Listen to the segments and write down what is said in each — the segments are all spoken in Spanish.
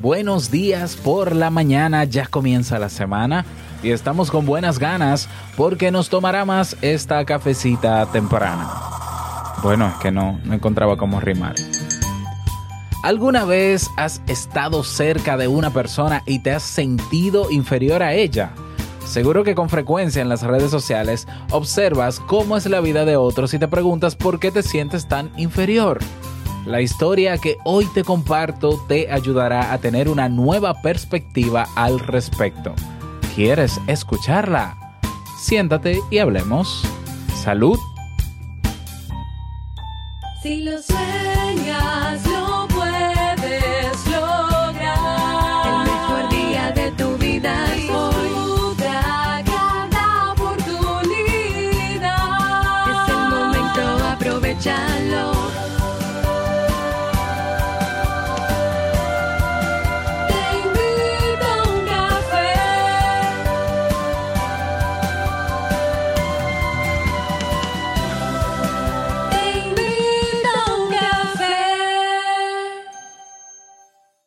Buenos días por la mañana, ya comienza la semana y estamos con buenas ganas porque nos tomará más esta cafecita temprana. Bueno, es que no, no encontraba cómo rimar. ¿Alguna vez has estado cerca de una persona y te has sentido inferior a ella? Seguro que con frecuencia en las redes sociales observas cómo es la vida de otros y te preguntas por qué te sientes tan inferior. La historia que hoy te comparto te ayudará a tener una nueva perspectiva al respecto. ¿Quieres escucharla? Siéntate y hablemos. Salud. Si lo sueñas, lo puedes lograr. El mejor día de tu vida es hoy. Cada oportunidad. Es el momento, aprovechalo.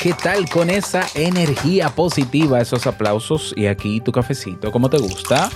¿Qué tal con esa energía positiva, esos aplausos y aquí tu cafecito? ¿Cómo te gusta?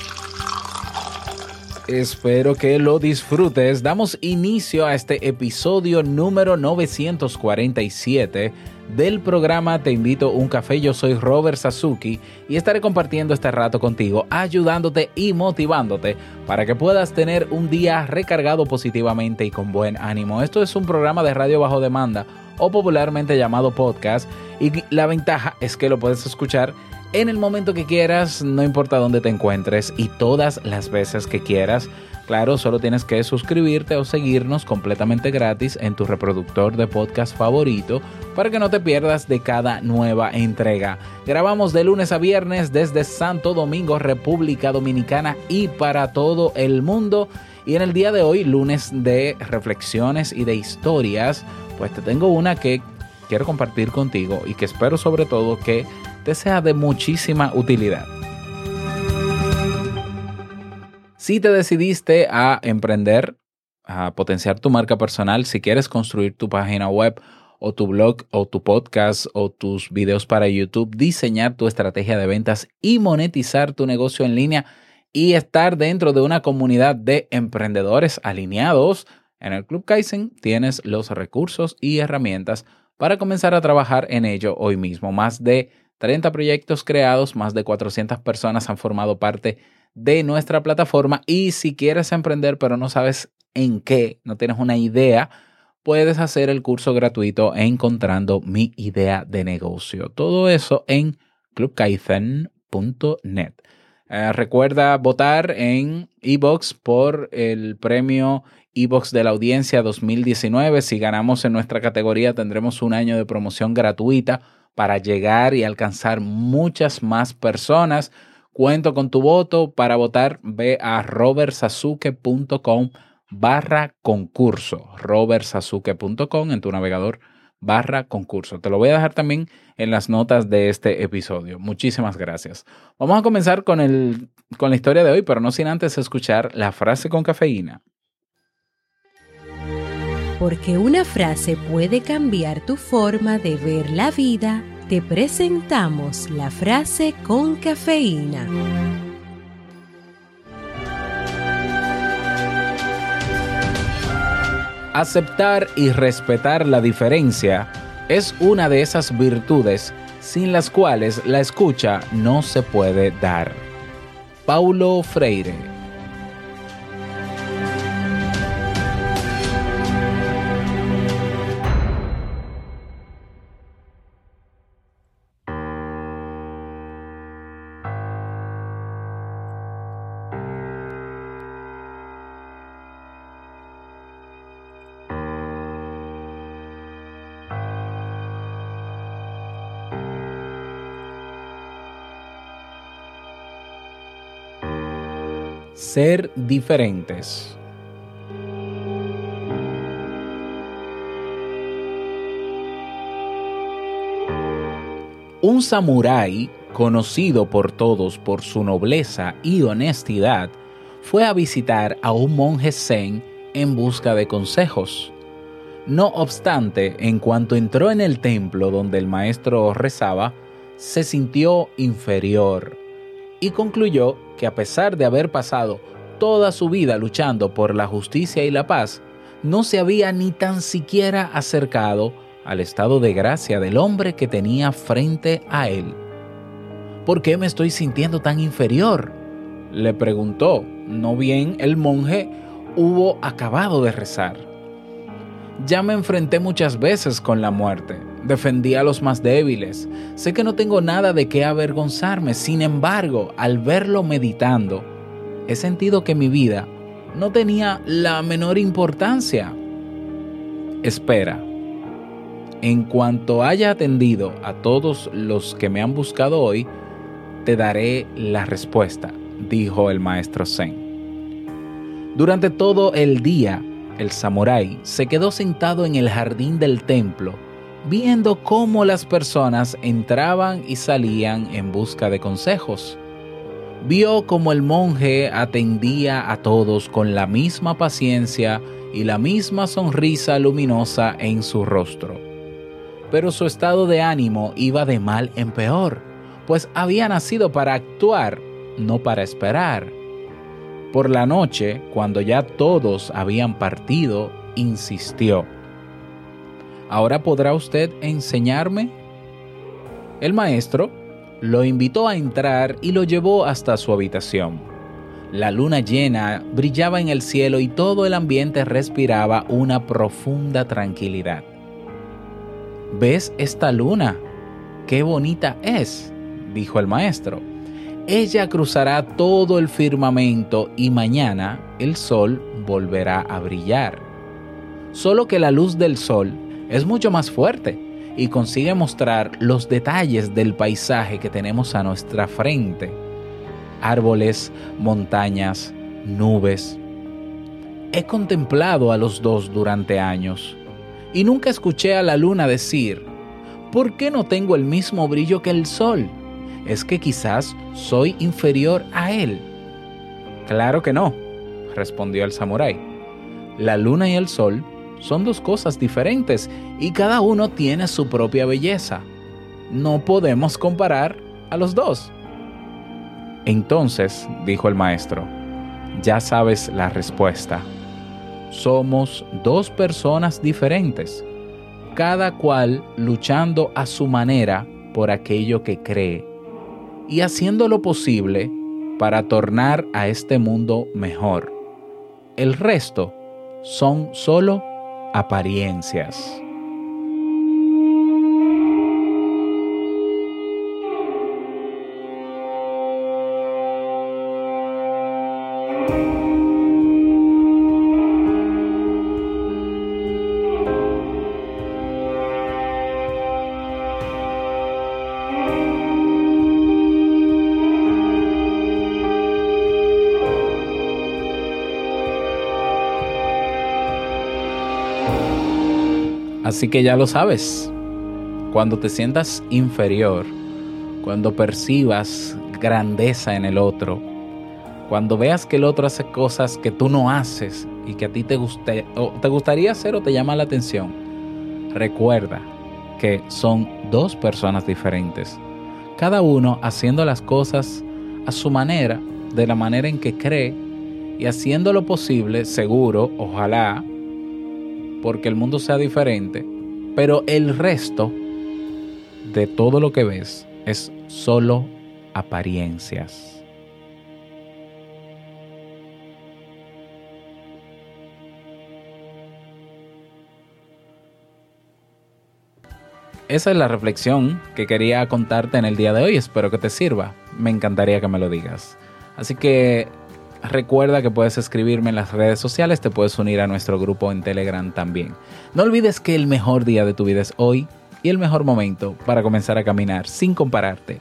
Espero que lo disfrutes. Damos inicio a este episodio número 947 del programa Te invito a un café. Yo soy Robert Sasuki y estaré compartiendo este rato contigo, ayudándote y motivándote para que puedas tener un día recargado positivamente y con buen ánimo. Esto es un programa de radio bajo demanda o popularmente llamado podcast y la ventaja es que lo puedes escuchar en el momento que quieras, no importa dónde te encuentres y todas las veces que quieras. Claro, solo tienes que suscribirte o seguirnos completamente gratis en tu reproductor de podcast favorito para que no te pierdas de cada nueva entrega. Grabamos de lunes a viernes desde Santo Domingo, República Dominicana y para todo el mundo. Y en el día de hoy, lunes de reflexiones y de historias, pues te tengo una que quiero compartir contigo y que espero sobre todo que te sea de muchísima utilidad. Si te decidiste a emprender, a potenciar tu marca personal, si quieres construir tu página web o tu blog o tu podcast o tus videos para YouTube, diseñar tu estrategia de ventas y monetizar tu negocio en línea y estar dentro de una comunidad de emprendedores alineados, en el Club Kaizen tienes los recursos y herramientas para comenzar a trabajar en ello hoy mismo. Más de 30 proyectos creados, más de 400 personas han formado parte de nuestra plataforma y si quieres emprender pero no sabes en qué, no tienes una idea, puedes hacer el curso gratuito encontrando mi idea de negocio. Todo eso en clubkaizen.net. Eh, recuerda votar en eBox por el premio eBox de la audiencia 2019. Si ganamos en nuestra categoría tendremos un año de promoción gratuita para llegar y alcanzar muchas más personas. Cuento con tu voto. Para votar ve a robertsasuke.com barra concurso. robertsasuke.com en tu navegador barra concurso. Te lo voy a dejar también en las notas de este episodio. Muchísimas gracias. Vamos a comenzar con, el, con la historia de hoy, pero no sin antes escuchar la frase con cafeína. Porque una frase puede cambiar tu forma de ver la vida, te presentamos la frase con cafeína. Aceptar y respetar la diferencia es una de esas virtudes sin las cuales la escucha no se puede dar. Paulo Freire ser diferentes. Un samurái, conocido por todos por su nobleza y honestidad, fue a visitar a un monje zen en busca de consejos. No obstante, en cuanto entró en el templo donde el maestro rezaba, se sintió inferior y concluyó que a pesar de haber pasado toda su vida luchando por la justicia y la paz, no se había ni tan siquiera acercado al estado de gracia del hombre que tenía frente a él. ¿Por qué me estoy sintiendo tan inferior? le preguntó, no bien el monje hubo acabado de rezar. Ya me enfrenté muchas veces con la muerte, defendí a los más débiles, sé que no tengo nada de qué avergonzarme, sin embargo, al verlo meditando, he sentido que mi vida no tenía la menor importancia. Espera, en cuanto haya atendido a todos los que me han buscado hoy, te daré la respuesta, dijo el maestro Zen. Durante todo el día, el samurái se quedó sentado en el jardín del templo, viendo cómo las personas entraban y salían en busca de consejos. Vio cómo el monje atendía a todos con la misma paciencia y la misma sonrisa luminosa en su rostro. Pero su estado de ánimo iba de mal en peor, pues había nacido para actuar, no para esperar. Por la noche, cuando ya todos habían partido, insistió. ¿Ahora podrá usted enseñarme? El maestro lo invitó a entrar y lo llevó hasta su habitación. La luna llena brillaba en el cielo y todo el ambiente respiraba una profunda tranquilidad. ¿Ves esta luna? ¡Qué bonita es! dijo el maestro. Ella cruzará todo el firmamento y mañana el sol volverá a brillar. Solo que la luz del sol es mucho más fuerte y consigue mostrar los detalles del paisaje que tenemos a nuestra frente. Árboles, montañas, nubes. He contemplado a los dos durante años y nunca escuché a la luna decir, ¿por qué no tengo el mismo brillo que el sol? ¿Es que quizás soy inferior a él? Claro que no, respondió el samurái. La luna y el sol son dos cosas diferentes y cada uno tiene su propia belleza. No podemos comparar a los dos. Entonces, dijo el maestro, ya sabes la respuesta. Somos dos personas diferentes, cada cual luchando a su manera por aquello que cree y haciendo lo posible para tornar a este mundo mejor. El resto son solo apariencias. Así que ya lo sabes. Cuando te sientas inferior, cuando percibas grandeza en el otro, cuando veas que el otro hace cosas que tú no haces y que a ti te, guste, o te gustaría hacer o te llama la atención, recuerda que son dos personas diferentes, cada uno haciendo las cosas a su manera, de la manera en que cree y haciendo lo posible, seguro, ojalá, porque el mundo sea diferente, pero el resto de todo lo que ves es solo apariencias. Esa es la reflexión que quería contarte en el día de hoy. Espero que te sirva. Me encantaría que me lo digas. Así que Recuerda que puedes escribirme en las redes sociales, te puedes unir a nuestro grupo en Telegram también. No olvides que el mejor día de tu vida es hoy y el mejor momento para comenzar a caminar sin compararte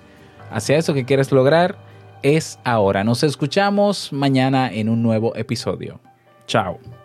hacia eso que quieres lograr es ahora. Nos escuchamos mañana en un nuevo episodio. Chao.